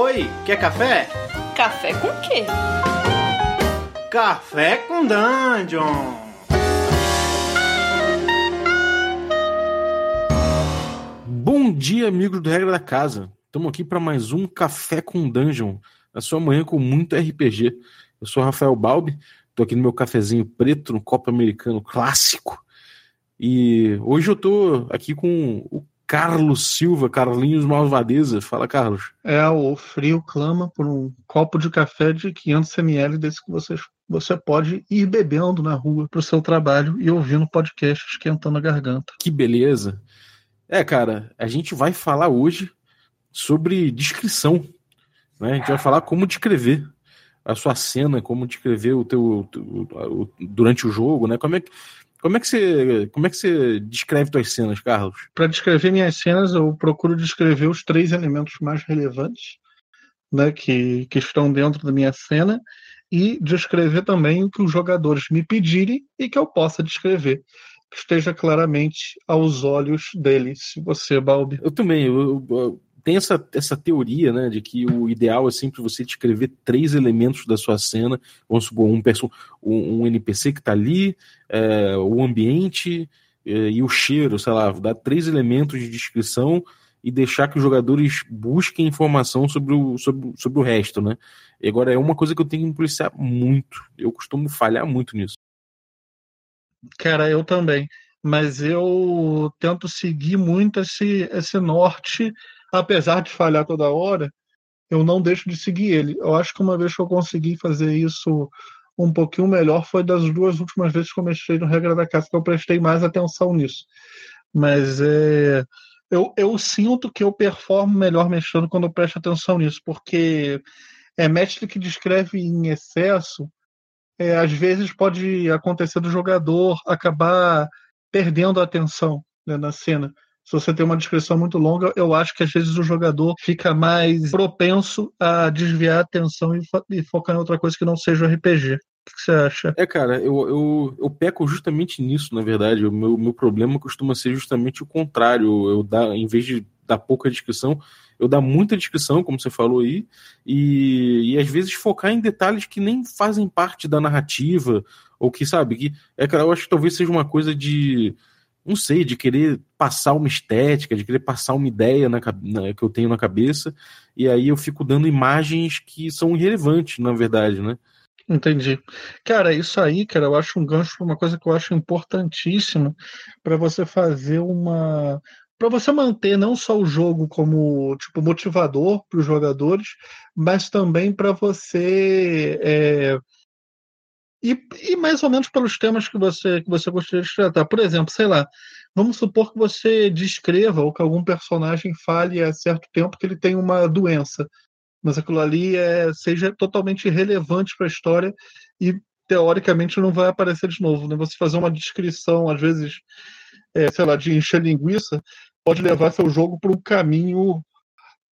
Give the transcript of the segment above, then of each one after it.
Oi, quer café? Café com quê? Café com Dungeon! Bom dia, amigos do Regra da Casa. Estamos aqui para mais um Café com Dungeon, a sua manhã com muito RPG. Eu sou Rafael Balbi, estou aqui no meu cafezinho preto, no copo americano clássico. E hoje eu estou aqui com o Carlos Silva, Carlinhos Malvadeza. Fala, Carlos. É, o frio clama por um copo de café de 500 ml desse que você, você pode ir bebendo na rua para o seu trabalho e ouvindo podcast esquentando a garganta. Que beleza. É, cara, a gente vai falar hoje sobre descrição. Né? A gente vai falar como descrever a sua cena, como descrever o teu, o, o, durante o jogo, né? Como é que como é que você, como é que você descreve suas cenas, Carlos? Para descrever minhas cenas, eu procuro descrever os três elementos mais relevantes, né, que, que estão dentro da minha cena e descrever também o que os jogadores me pedirem e que eu possa descrever, que esteja claramente aos olhos deles. Você, Balbi? Eu também. Eu, eu, tem essa, essa teoria, né, de que o ideal é sempre você descrever três elementos da sua cena, vamos supor, um, um, um NPC que está ali, é, o ambiente é, e o cheiro, sei lá, dar três elementos de descrição e deixar que os jogadores busquem informação sobre o, sobre, sobre o resto, né? E agora é uma coisa que eu tenho que policiar muito. Eu costumo falhar muito nisso. Cara, eu também. Mas eu tento seguir muito esse, esse norte apesar de falhar toda hora, eu não deixo de seguir ele. Eu acho que uma vez que eu consegui fazer isso um pouquinho melhor foi das duas últimas vezes que eu mexi no Regra da Casa, que eu prestei mais atenção nisso. Mas é, eu, eu sinto que eu performo melhor mexendo quando eu presto atenção nisso, porque é mestre que descreve em excesso, é, às vezes pode acontecer do jogador acabar perdendo a atenção né, na cena se você tem uma descrição muito longa, eu acho que às vezes o jogador fica mais propenso a desviar a atenção e, fo e focar em outra coisa que não seja o RPG. O que você acha? É, cara, eu, eu, eu peco justamente nisso, na verdade. O meu, meu problema costuma ser justamente o contrário. Eu dar, em vez de dar pouca descrição, eu dar muita descrição, como você falou aí, e, e às vezes focar em detalhes que nem fazem parte da narrativa, ou que, sabe, que é, cara, eu acho que talvez seja uma coisa de não sei, de querer passar uma estética, de querer passar uma ideia na, na, que eu tenho na cabeça, e aí eu fico dando imagens que são irrelevantes, na verdade, né? Entendi. Cara, isso aí, cara, eu acho um gancho para uma coisa que eu acho importantíssima para você fazer uma. para você manter não só o jogo como tipo motivador para os jogadores, mas também para você. É e, e, mais ou menos pelos temas que você, que você gostaria de tratar. Por exemplo, sei lá, vamos supor que você descreva ou que algum personagem fale há certo tempo que ele tem uma doença, mas aquilo ali é, seja totalmente irrelevante para a história e teoricamente não vai aparecer de novo. Né? Você fazer uma descrição, às vezes, é, sei lá, de encher linguiça, pode levar seu jogo para um caminho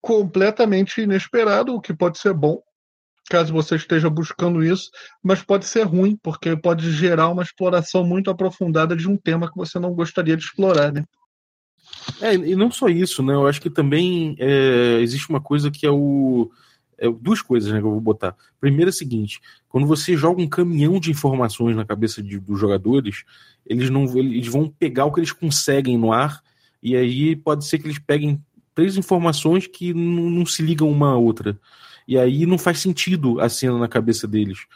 completamente inesperado, o que pode ser bom, caso você esteja buscando isso, mas pode ser ruim, porque pode gerar uma exploração muito aprofundada de um tema que você não gostaria de explorar, né? É, e não só isso, né? Eu acho que também é, existe uma coisa que é o. É, duas coisas né, que eu vou botar. Primeiro é o seguinte: quando você joga um caminhão de informações na cabeça de, dos jogadores, eles não eles vão pegar o que eles conseguem no ar, e aí pode ser que eles peguem três informações que não, não se ligam uma à outra. E aí não faz sentido a cena na cabeça deles.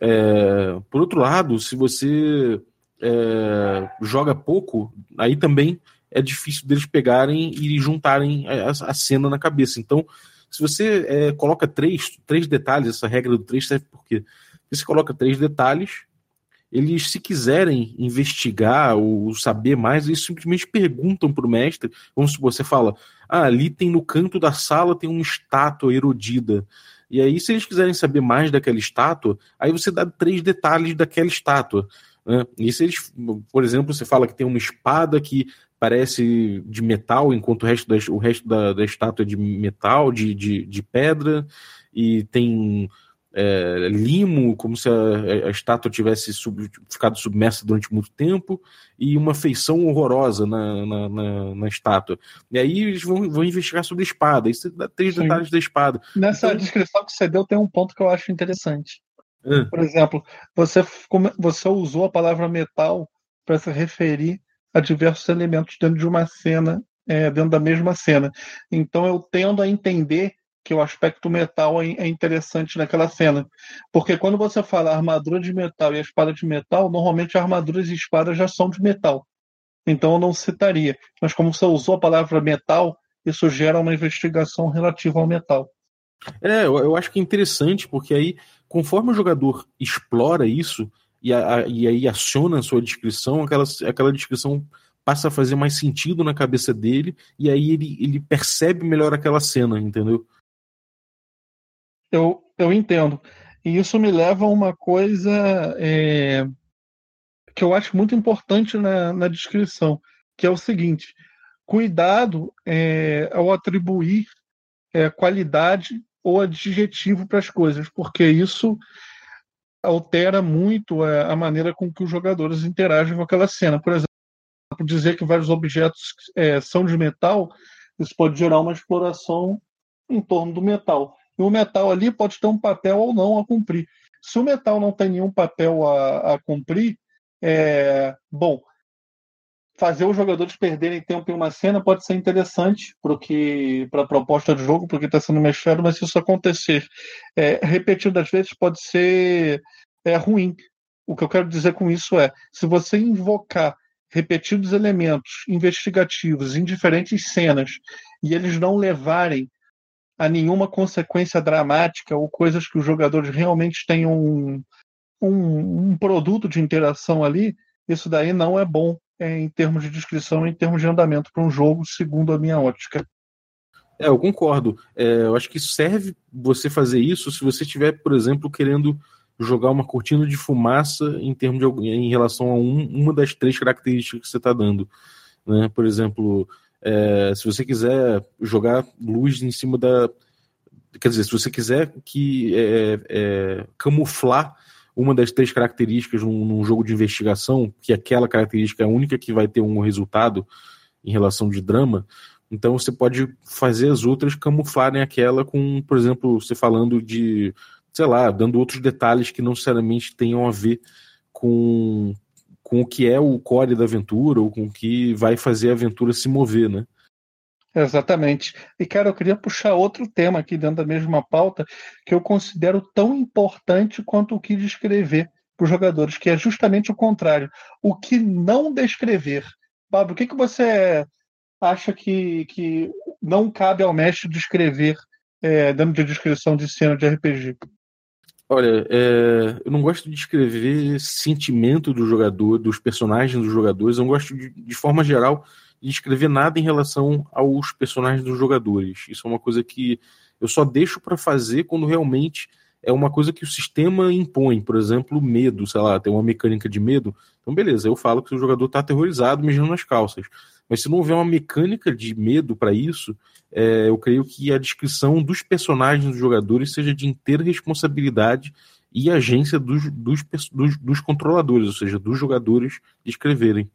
É, por outro lado, se você é, joga pouco, aí também é difícil deles pegarem e juntarem a, a cena na cabeça. Então, se você é, coloca três, três detalhes, essa regra do três serve por quê? Você coloca três detalhes, eles, se quiserem investigar ou saber mais, eles simplesmente perguntam para o mestre. Vamos supor, você fala, ah, ali tem no canto da sala tem uma estátua erodida. E aí, se eles quiserem saber mais daquela estátua, aí você dá três detalhes daquela estátua. Né? E se eles, por exemplo, você fala que tem uma espada que parece de metal, enquanto o resto da, o resto da, da estátua é de metal, de, de, de pedra, e tem é, limo, como se a, a estátua tivesse sub, ficado submersa durante muito tempo, e uma feição horrorosa na, na, na, na estátua. E aí eles vão, vão investigar sobre a espada, isso dá três Sim. detalhes da espada. Nessa então... descrição que você deu, tem um ponto que eu acho interessante. É. Por exemplo, você, você usou a palavra metal para se referir a diversos elementos dentro de uma cena, é, dentro da mesma cena. Então eu tendo a entender que o aspecto metal é, é interessante naquela cena. Porque quando você fala armadura de metal e espada de metal, normalmente armaduras e espadas já são de metal. Então eu não citaria. Mas como você usou a palavra metal, isso gera uma investigação relativa ao metal. É, eu, eu acho que é interessante, porque aí, conforme o jogador explora isso e, a, e aí aciona a sua descrição, aquela, aquela descrição passa a fazer mais sentido na cabeça dele, e aí ele, ele percebe melhor aquela cena, entendeu? Eu, eu entendo. E isso me leva a uma coisa é, que eu acho muito importante na, na descrição, que é o seguinte: cuidado é, ao atribuir é, qualidade ou adjetivo para as coisas, porque isso altera muito é, a maneira com que os jogadores interagem com aquela cena. Por exemplo, dizer que vários objetos é, são de metal, isso pode gerar uma exploração em torno do metal. E o metal ali pode ter um papel ou não a cumprir. Se o metal não tem nenhum papel a, a cumprir, é, bom, fazer os jogadores perderem tempo em uma cena pode ser interessante para a proposta de jogo, porque está sendo mexido, mas se isso acontecer é, repetidas vezes pode ser é, ruim. O que eu quero dizer com isso é, se você invocar repetidos elementos investigativos em diferentes cenas e eles não levarem a nenhuma consequência dramática ou coisas que os jogadores realmente tenham um, um, um produto de interação ali, isso daí não é bom é, em termos de descrição, em termos de andamento para um jogo, segundo a minha ótica. É, eu concordo. É, eu acho que serve você fazer isso se você estiver, por exemplo, querendo jogar uma cortina de fumaça em termos de, em relação a um, uma das três características que você está dando. Né? Por exemplo, é, se você quiser jogar luz em cima da. Quer dizer, se você quiser que é, é, camuflar uma das três características num, num, jogo de investigação, que aquela característica é a única que vai ter um resultado em relação de drama, então você pode fazer as outras camuflarem aquela com, por exemplo, você falando de, sei lá, dando outros detalhes que não necessariamente tenham a ver com, com o que é o core da aventura ou com o que vai fazer a aventura se mover, né? Exatamente. E, cara, eu queria puxar outro tema aqui dentro da mesma pauta que eu considero tão importante quanto o que descrever para os jogadores, que é justamente o contrário. O que não descrever. Pablo, o que, que você acha que, que não cabe ao mestre descrever é, dentro de descrição de cena de RPG? Olha, é, eu não gosto de descrever sentimento do jogador, dos personagens dos jogadores. Eu não gosto, de, de forma geral, de escrever nada em relação aos personagens dos jogadores. Isso é uma coisa que eu só deixo para fazer quando realmente é uma coisa que o sistema impõe. Por exemplo, medo, sei lá, tem uma mecânica de medo. Então, beleza, eu falo que o jogador está aterrorizado, mijando nas calças. Mas se não houver uma mecânica de medo para isso, é, eu creio que a descrição dos personagens dos jogadores seja de inteira responsabilidade e agência dos, dos, dos, dos controladores, ou seja, dos jogadores escreverem.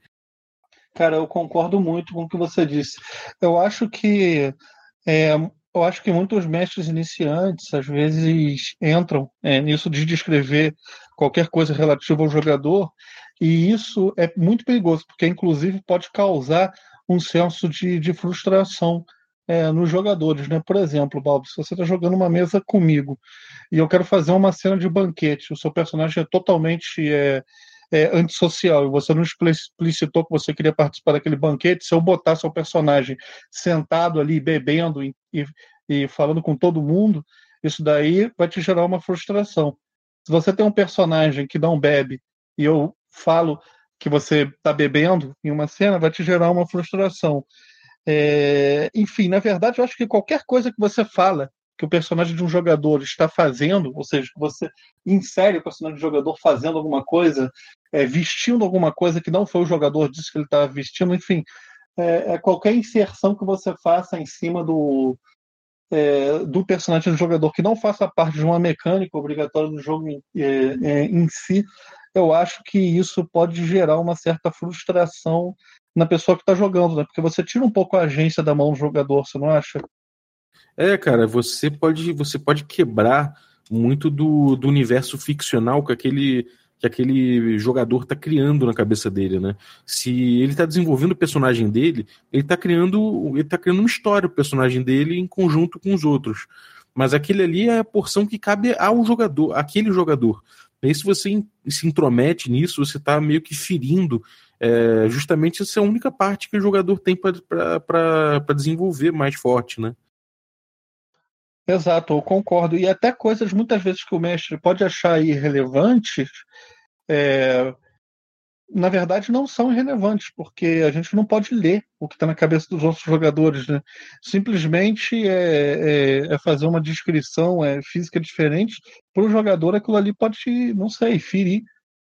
Cara, eu concordo muito com o que você disse. Eu acho que é, eu acho que muitos mestres iniciantes às vezes entram é, nisso de descrever qualquer coisa relativa ao jogador e isso é muito perigoso, porque inclusive pode causar um senso de, de frustração é, nos jogadores. Né? Por exemplo, Balbo, se você está jogando uma mesa comigo e eu quero fazer uma cena de banquete, o seu personagem é totalmente é, é, antissocial e você não explicitou que você queria participar daquele banquete, se eu botar seu personagem sentado ali bebendo e, e falando com todo mundo, isso daí vai te gerar uma frustração. Se você tem um personagem que não bebe e eu falo que você está bebendo em uma cena, vai te gerar uma frustração. É, enfim, na verdade, eu acho que qualquer coisa que você fala que o personagem de um jogador está fazendo, ou seja, você insere o personagem do jogador fazendo alguma coisa, é, vestindo alguma coisa que não foi o jogador disse que ele estava vestindo, enfim, é, é, qualquer inserção que você faça em cima do, é, do personagem do jogador que não faça parte de uma mecânica obrigatória do jogo em, é, é, em si, eu acho que isso pode gerar uma certa frustração na pessoa que está jogando, né? Porque você tira um pouco a agência da mão do jogador, você não acha? É, cara, você pode, você pode quebrar muito do, do universo ficcional que aquele que aquele jogador está criando na cabeça dele, né? Se ele está desenvolvendo o personagem dele, ele está criando, ele tá criando uma história o personagem dele em conjunto com os outros. Mas aquele ali é a porção que cabe ao jogador, aquele jogador. Aí, se você se intromete nisso, você está meio que ferindo é, justamente essa é a única parte que o jogador tem para desenvolver mais forte, né? Exato, eu concordo. E até coisas muitas vezes que o mestre pode achar irrelevantes, é, na verdade não são irrelevantes, porque a gente não pode ler o que está na cabeça dos outros jogadores. Né? Simplesmente é, é, é fazer uma descrição é, física diferente para o jogador, aquilo ali pode, não sei, ferir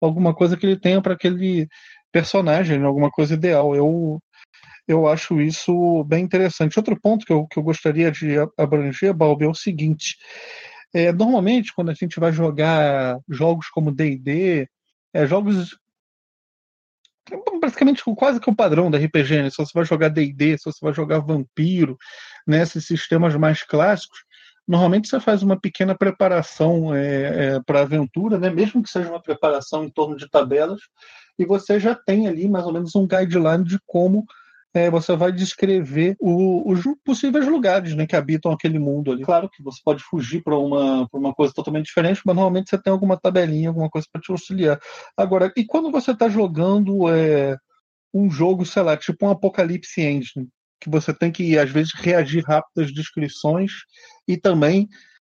alguma coisa que ele tenha para aquele personagem, alguma coisa ideal. Eu eu acho isso bem interessante. Outro ponto que eu, que eu gostaria de abranger, Balbi, é o seguinte: é, normalmente, quando a gente vai jogar jogos como DD, é, jogos praticamente quase que o padrão da RPG, né? Se você vai jogar D&D, se você vai jogar Vampiro, né? Sistemas mais clássicos, normalmente você faz uma pequena preparação é, é, para a aventura, né? Mesmo que seja uma preparação em torno de tabelas, e você já tem ali mais ou menos um guideline de como é, você vai descrever o, os possíveis lugares né, que habitam aquele mundo ali. Claro que você pode fugir para uma, uma coisa totalmente diferente, mas normalmente você tem alguma tabelinha, alguma coisa para te auxiliar. Agora, e quando você está jogando é, um jogo, sei lá, tipo um Apocalipse Engine, que você tem que, às vezes, reagir rápido às descrições e também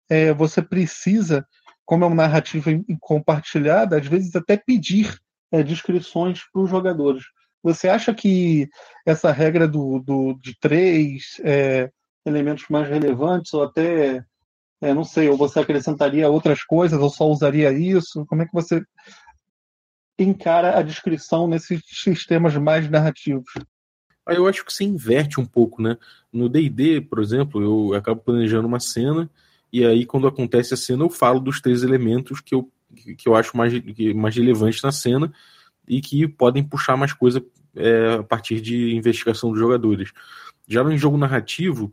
é, você precisa, como é uma narrativa compartilhada, às vezes até pedir é, descrições para os jogadores. Você acha que essa regra do, do de três é, elementos mais relevantes, ou até, é, não sei, ou você acrescentaria outras coisas, ou só usaria isso? Como é que você encara a descrição nesses sistemas mais narrativos? Aí eu acho que você inverte um pouco, né? No D&D, por exemplo, eu acabo planejando uma cena e aí quando acontece a cena eu falo dos três elementos que eu, que eu acho mais, mais relevantes na cena e que podem puxar mais coisa é, a partir de investigação dos jogadores. Já no jogo narrativo,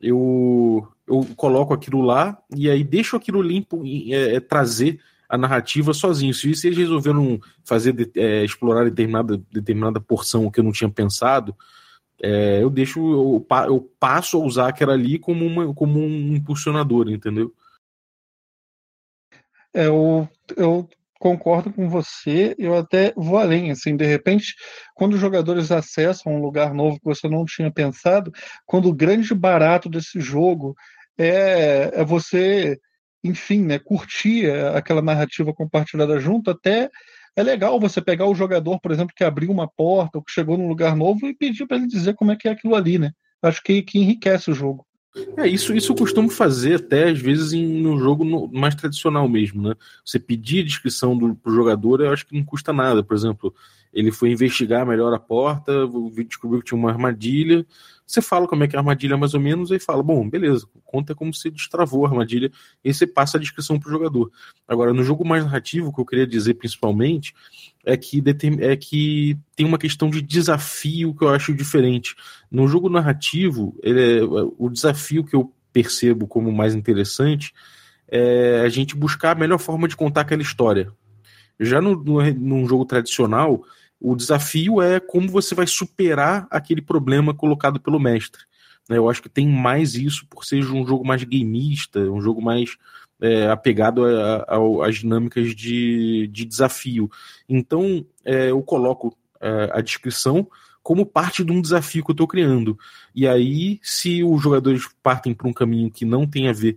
eu, eu coloco aquilo lá e aí deixo aquilo limpo é, é, trazer a narrativa sozinho. Se eles resolveram fazer é, explorar determinada, determinada porção que eu não tinha pensado, é, eu deixo, eu, eu, passo a usar aquela ali como, uma, como um impulsionador, entendeu? É, eu, eu concordo com você, eu até vou além, assim, de repente, quando os jogadores acessam um lugar novo que você não tinha pensado, quando o grande barato desse jogo é, é você, enfim, né, curtir aquela narrativa compartilhada junto, até é legal você pegar o jogador, por exemplo, que abriu uma porta ou que chegou num lugar novo e pedir para ele dizer como é que é aquilo ali, né? Acho que, que enriquece o jogo. É, isso, isso eu costumo fazer até às vezes em um jogo no, mais tradicional mesmo, né? Você pedir a descrição do pro jogador, eu acho que não custa nada. Por exemplo, ele foi investigar melhor a porta, descobriu que tinha uma armadilha. Você fala como é que é a armadilha mais ou menos, e fala, bom, beleza, conta como se destravou a armadilha, e você passa a descrição pro jogador. Agora, no jogo mais narrativo, o que eu queria dizer principalmente é que, é que tem uma questão de desafio que eu acho diferente. No jogo narrativo, é, o desafio que eu percebo como mais interessante é a gente buscar a melhor forma de contar aquela história. Já no, no, num jogo tradicional, o desafio é como você vai superar aquele problema colocado pelo mestre. Né? Eu acho que tem mais isso por ser um jogo mais gameista, um jogo mais é, apegado às dinâmicas de, de desafio. Então, é, eu coloco é, a descrição como parte de um desafio que eu estou criando. E aí, se os jogadores partem para um caminho que não tem a ver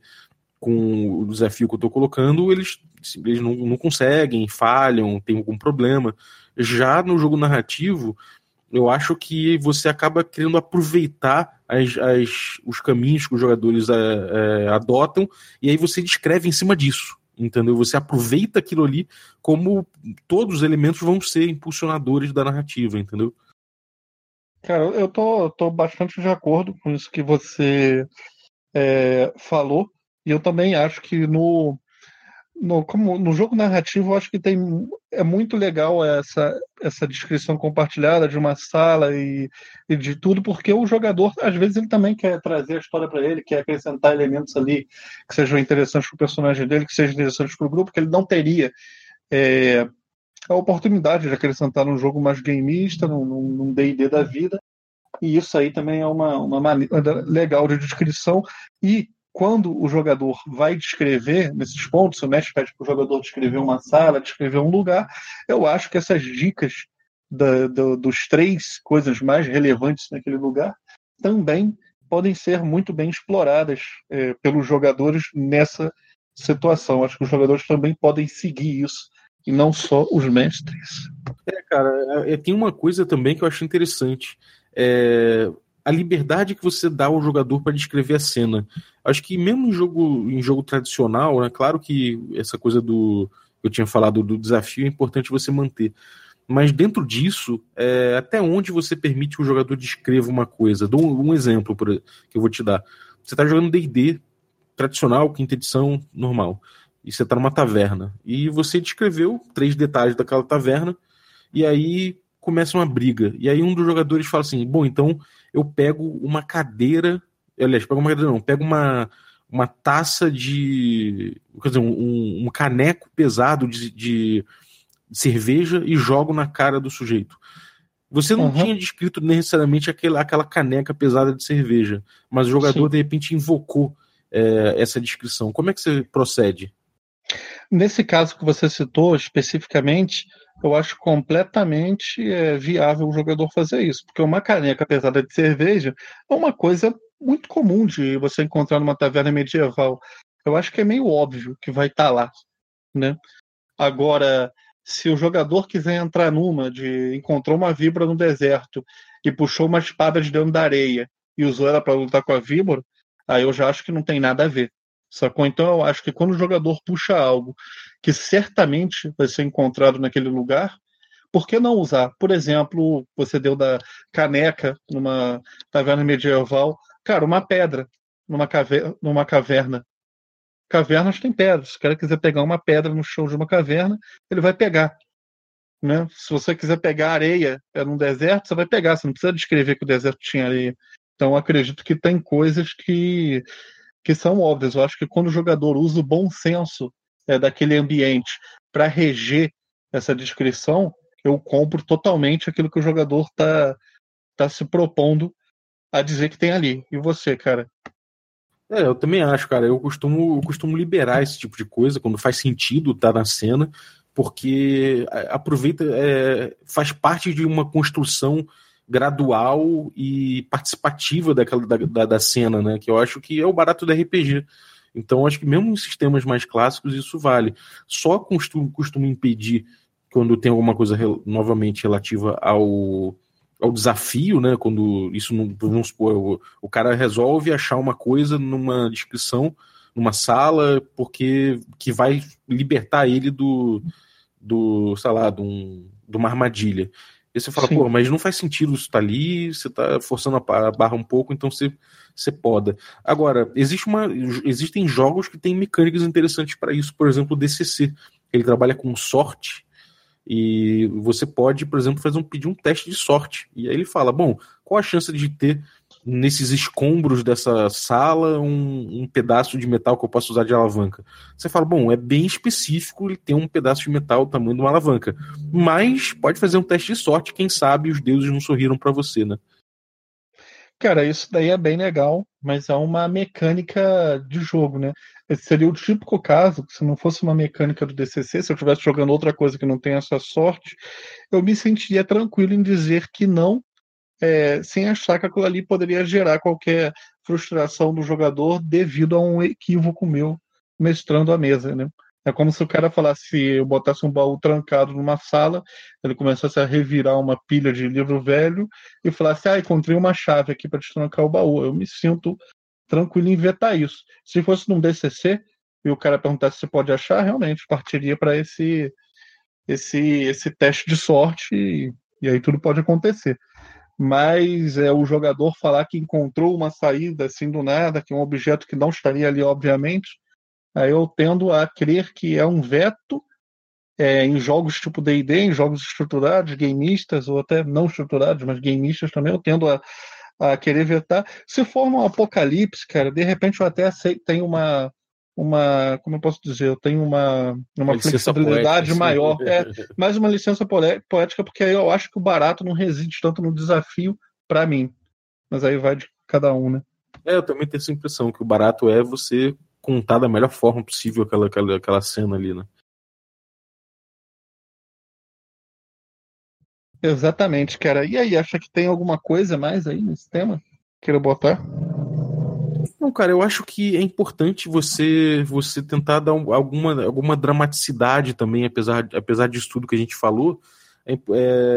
com o desafio que eu estou colocando, eles, eles não, não conseguem, falham, tem algum problema. Já no jogo narrativo, eu acho que você acaba querendo aproveitar as, as, os caminhos que os jogadores é, é, adotam e aí você descreve em cima disso. Entendeu? Você aproveita aquilo ali como todos os elementos vão ser impulsionadores da narrativa, entendeu? Cara, eu tô, tô bastante de acordo com isso que você é, falou, e eu também acho que no, no, como, no jogo narrativo, eu acho que tem, é muito legal essa, essa descrição compartilhada de uma sala e, e de tudo, porque o jogador, às vezes, ele também quer trazer a história para ele, quer acrescentar elementos ali que sejam interessantes para o personagem dele, que sejam interessantes para o grupo, que ele não teria é, a oportunidade de acrescentar num jogo mais gameista, num D&D da vida. E isso aí também é uma, uma maneira legal de descrição. E quando o jogador vai descrever nesses pontos, o mestre pede para o jogador descrever uma sala, descrever um lugar, eu acho que essas dicas da, do, dos três coisas mais relevantes naquele lugar também podem ser muito bem exploradas é, pelos jogadores nessa situação. Acho que os jogadores também podem seguir isso e não só os mestres. É, cara, é, é tem uma coisa também que eu acho interessante. É, a liberdade que você dá ao jogador para descrever a cena. Acho que mesmo em jogo, em jogo tradicional, né, claro que essa coisa do eu tinha falado do desafio é importante você manter. Mas dentro disso, é, até onde você permite que o jogador descreva uma coisa? Dou um, exemplo por, que eu vou te dar. Você está jogando D&D tradicional, quinta edição, normal. E você está numa taverna. E você descreveu três detalhes daquela taverna. E aí começa uma briga. E aí um dos jogadores fala assim: bom, então eu pego uma cadeira. Aliás, pego uma cadeira, não, pego uma, uma taça de. Quer dizer, um, um caneco pesado de, de, cerveja e jogo na cara do sujeito. Você não uhum. tinha descrito necessariamente aquela, aquela caneca pesada de cerveja, mas o jogador Sim. de repente invocou é, essa descrição. Como é que você procede? Nesse caso que você citou especificamente, eu acho completamente é, viável o jogador fazer isso, porque uma caneca pesada de cerveja é uma coisa muito comum de você encontrar numa taverna medieval. Eu acho que é meio óbvio que vai estar tá lá, né? Agora, se o jogador quiser entrar numa de encontrou uma víbora no deserto e puxou uma espada de dentro da areia e usou ela para lutar com a víbora, aí eu já acho que não tem nada a ver. Sacou? Então eu acho que quando o jogador puxa algo que certamente vai ser encontrado naquele lugar, por que não usar? Por exemplo, você deu da caneca numa taverna medieval, cara, uma pedra numa, caverna, numa caverna. Cavernas tem pedras. Se o cara quiser pegar uma pedra no chão de uma caverna, ele vai pegar. Né? Se você quiser pegar areia é num deserto, você vai pegar. Você não precisa descrever que o deserto tinha areia. Então, acredito que tem coisas que que são óbvias. Eu acho que quando o jogador usa o bom senso é, daquele ambiente para reger essa descrição, eu compro totalmente aquilo que o jogador está tá se propondo a dizer que tem ali. E você, cara? É, eu também acho, cara. Eu costumo, eu costumo liberar esse tipo de coisa quando faz sentido estar tá na cena, porque aproveita, é, faz parte de uma construção gradual e participativa daquela, da, da, da, cena, né? Que eu acho que é o barato do RPG. Então, acho que mesmo em sistemas mais clássicos isso vale. Só costumo, costumo impedir quando tem alguma coisa novamente relativa ao, ao desafio, né? Quando isso não, vamos supor, o, o cara resolve achar uma coisa numa descrição, numa sala, porque que vai libertar ele do, do sei lá, de, um, de uma armadilha. E você fala, Sim. pô, mas não faz sentido isso tá ali, você tá forçando a barra um pouco, então você, você poda. Agora, existe uma, existem jogos que têm mecânicas interessantes para isso, por exemplo, o DCC. Ele trabalha com sorte e você pode, por exemplo, fazer um, pedir um teste de sorte. E aí ele fala, bom, qual a chance de ter nesses escombros dessa sala um, um, pedaço de metal que eu posso usar de alavanca. Você fala, bom, é bem específico ele ter um pedaço de metal do tamanho de uma alavanca. Mas pode fazer um teste de sorte, quem sabe os deuses não sorriram para você, né? Cara, isso daí é bem legal, mas é uma mecânica de jogo, né? Esse seria o típico caso, se não fosse uma mecânica do DCC, se eu estivesse jogando outra coisa que não tem essa sorte, eu me sentiria tranquilo em dizer que não é, sem achar que aquilo ali poderia gerar qualquer frustração do jogador devido a um equívoco meu mestrando a mesa, né? É como se o cara falasse, se eu botasse um baú trancado numa sala, ele começasse a revirar uma pilha de livro velho e falasse, ah, encontrei uma chave aqui para destrancar o baú. Eu me sinto tranquilo em vetar isso. Se fosse num DCC e o cara perguntasse se pode achar, realmente partiria para esse, esse, esse teste de sorte e, e aí tudo pode acontecer. Mas é o jogador falar que encontrou uma saída assim do nada, que é um objeto que não estaria ali, obviamente, aí eu tendo a crer que é um veto é, em jogos tipo D&D, em jogos estruturados, gameistas, ou até não estruturados, mas gameistas também, eu tendo a, a querer vetar. Se for um apocalipse, cara, de repente eu até sei, tenho uma, uma, como eu posso dizer, eu tenho uma, uma, flexibilidade poética, maior, é, mais uma licença poética, porque aí eu acho que o barato não reside tanto no desafio para mim. Mas aí vai de cada um, né? É, eu também tenho essa impressão, que o barato é você contar da melhor forma possível aquela, aquela, aquela cena ali, né? Exatamente, cara. E aí, acha que tem alguma coisa mais aí nesse tema? Queira botar? Não, cara, eu acho que é importante você você tentar dar alguma, alguma dramaticidade também, apesar, apesar disso tudo que a gente falou. É,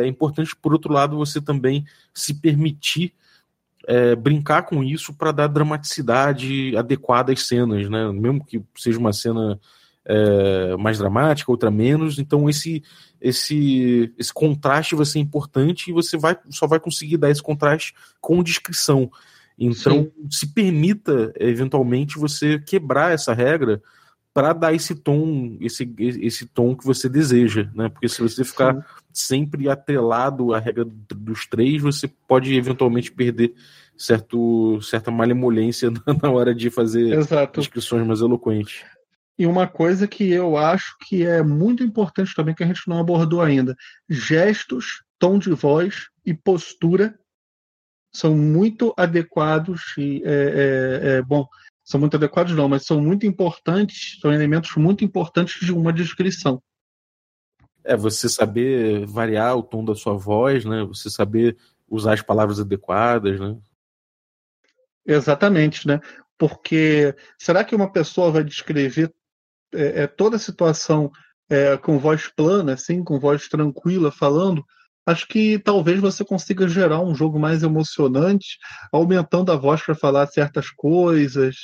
é importante, por outro lado, você também se permitir é, brincar com isso para dar dramaticidade adequada às cenas, né? Mesmo que seja uma cena é, mais dramática, outra menos. Então esse esse esse contraste vai ser importante e você vai só vai conseguir dar esse contraste com descrição. Então Sim. se permita eventualmente você quebrar essa regra para dar esse tom esse esse tom que você deseja, né? Porque se você ficar Sim. sempre atrelado à regra dos três, você pode eventualmente perder certo, certa malemolência na hora de fazer Exato. descrições mais eloquentes. E uma coisa que eu acho que é muito importante também, que a gente não abordou ainda: gestos, tom de voz e postura são muito adequados e é, é, é, bom, são muito adequados não, mas são muito importantes, são elementos muito importantes de uma descrição. É você saber variar o tom da sua voz, né? Você saber usar as palavras adequadas, né? Exatamente, né? Porque será que uma pessoa vai descrever é, é, toda a situação é, com voz plana, assim, com voz tranquila, falando, acho que talvez você consiga gerar um jogo mais emocionante, aumentando a voz para falar certas coisas,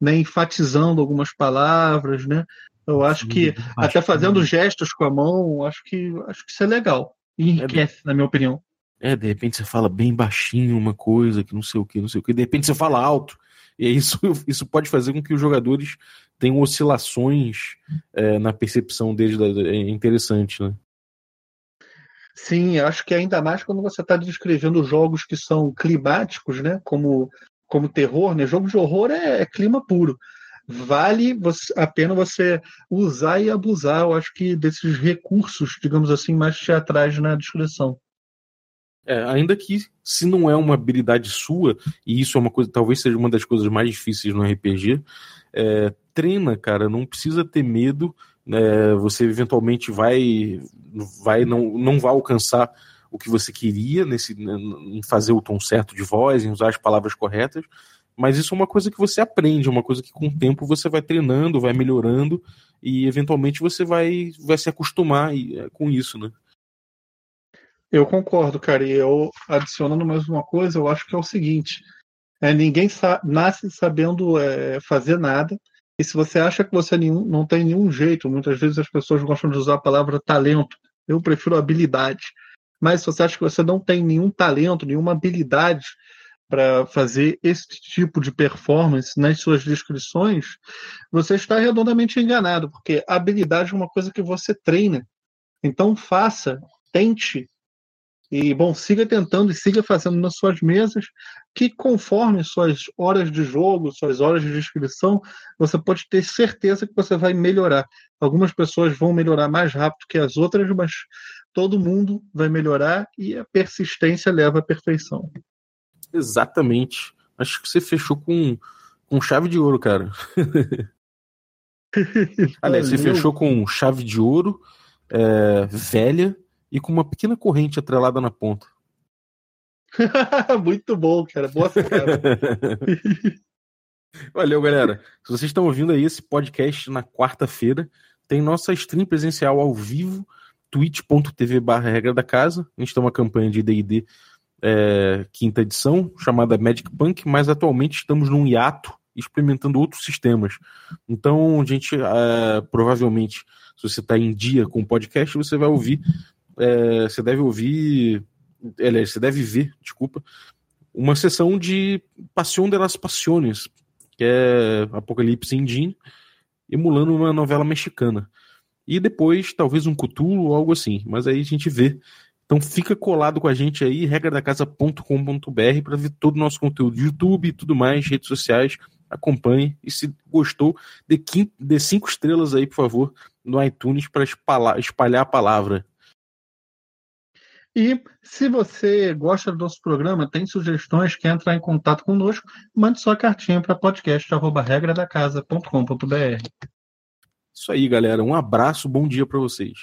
né, enfatizando algumas palavras, né? Eu acho que Sim, até fazendo que... gestos com a mão, acho que acho que isso é legal. E é enriquece, é, na minha opinião. É, de repente você fala bem baixinho uma coisa, que não sei o que, não sei o que, de repente você fala alto. E isso, isso pode fazer com que os jogadores tenham oscilações é, na percepção deles. É interessante, né? Sim, acho que ainda mais quando você está descrevendo jogos que são climáticos, né? Como, como terror, né? Jogo de horror é, é clima puro. Vale você, a pena você usar e abusar, eu acho que desses recursos, digamos assim, mais teatrais na descrição. É, ainda que se não é uma habilidade sua, e isso é uma coisa, talvez seja uma das coisas mais difíceis no RPG, é, treina, cara, não precisa ter medo, né, você eventualmente vai, vai não, não vai alcançar o que você queria nesse, né, em fazer o tom certo de voz, em usar as palavras corretas, mas isso é uma coisa que você aprende, é uma coisa que com o tempo você vai treinando, vai melhorando e eventualmente você vai, vai se acostumar é, com isso, né? Eu concordo, cara. E eu adicionando mais uma coisa, eu acho que é o seguinte: é, ninguém sa nasce sabendo é, fazer nada. E se você acha que você nenhum, não tem nenhum jeito, muitas vezes as pessoas gostam de usar a palavra talento. Eu prefiro habilidade. Mas se você acha que você não tem nenhum talento, nenhuma habilidade para fazer esse tipo de performance nas suas descrições, você está redondamente enganado, porque habilidade é uma coisa que você treina. Então faça, tente e, bom, siga tentando e siga fazendo nas suas mesas, que conforme suas horas de jogo, suas horas de inscrição, você pode ter certeza que você vai melhorar. Algumas pessoas vão melhorar mais rápido que as outras, mas todo mundo vai melhorar e a persistência leva à perfeição. Exatamente. Acho que você fechou com, com chave de ouro, cara. Aliás, você fechou com chave de ouro, é, velha e com uma pequena corrente atrelada na ponta. Muito bom, cara. Boa Valeu, galera. Se vocês estão ouvindo aí esse podcast na quarta-feira, tem nossa stream presencial ao vivo, twitch.tv barra regra da casa. A gente tem uma campanha de D&D é, quinta edição, chamada Magic Punk, mas atualmente estamos num hiato experimentando outros sistemas. Então, a gente, é, provavelmente, se você está em dia com o podcast, você vai ouvir é, você deve ouvir aliás, você deve ver, desculpa, uma sessão de Passion de las Passiones, que é Apocalipse Indim, emulando uma novela mexicana. E depois, talvez um Cthulhu ou algo assim, mas aí a gente vê. Então fica colado com a gente aí, regradacasa.com.br para ver todo o nosso conteúdo, YouTube e tudo mais, redes sociais, acompanhe. E se gostou, dê, dê cinco estrelas aí, por favor, no iTunes para espalhar a palavra. E se você gosta do nosso programa, tem sugestões, quer entrar em contato conosco, mande sua cartinha para podcast@regradacasa.com.br. Isso aí, galera. Um abraço, bom dia para vocês.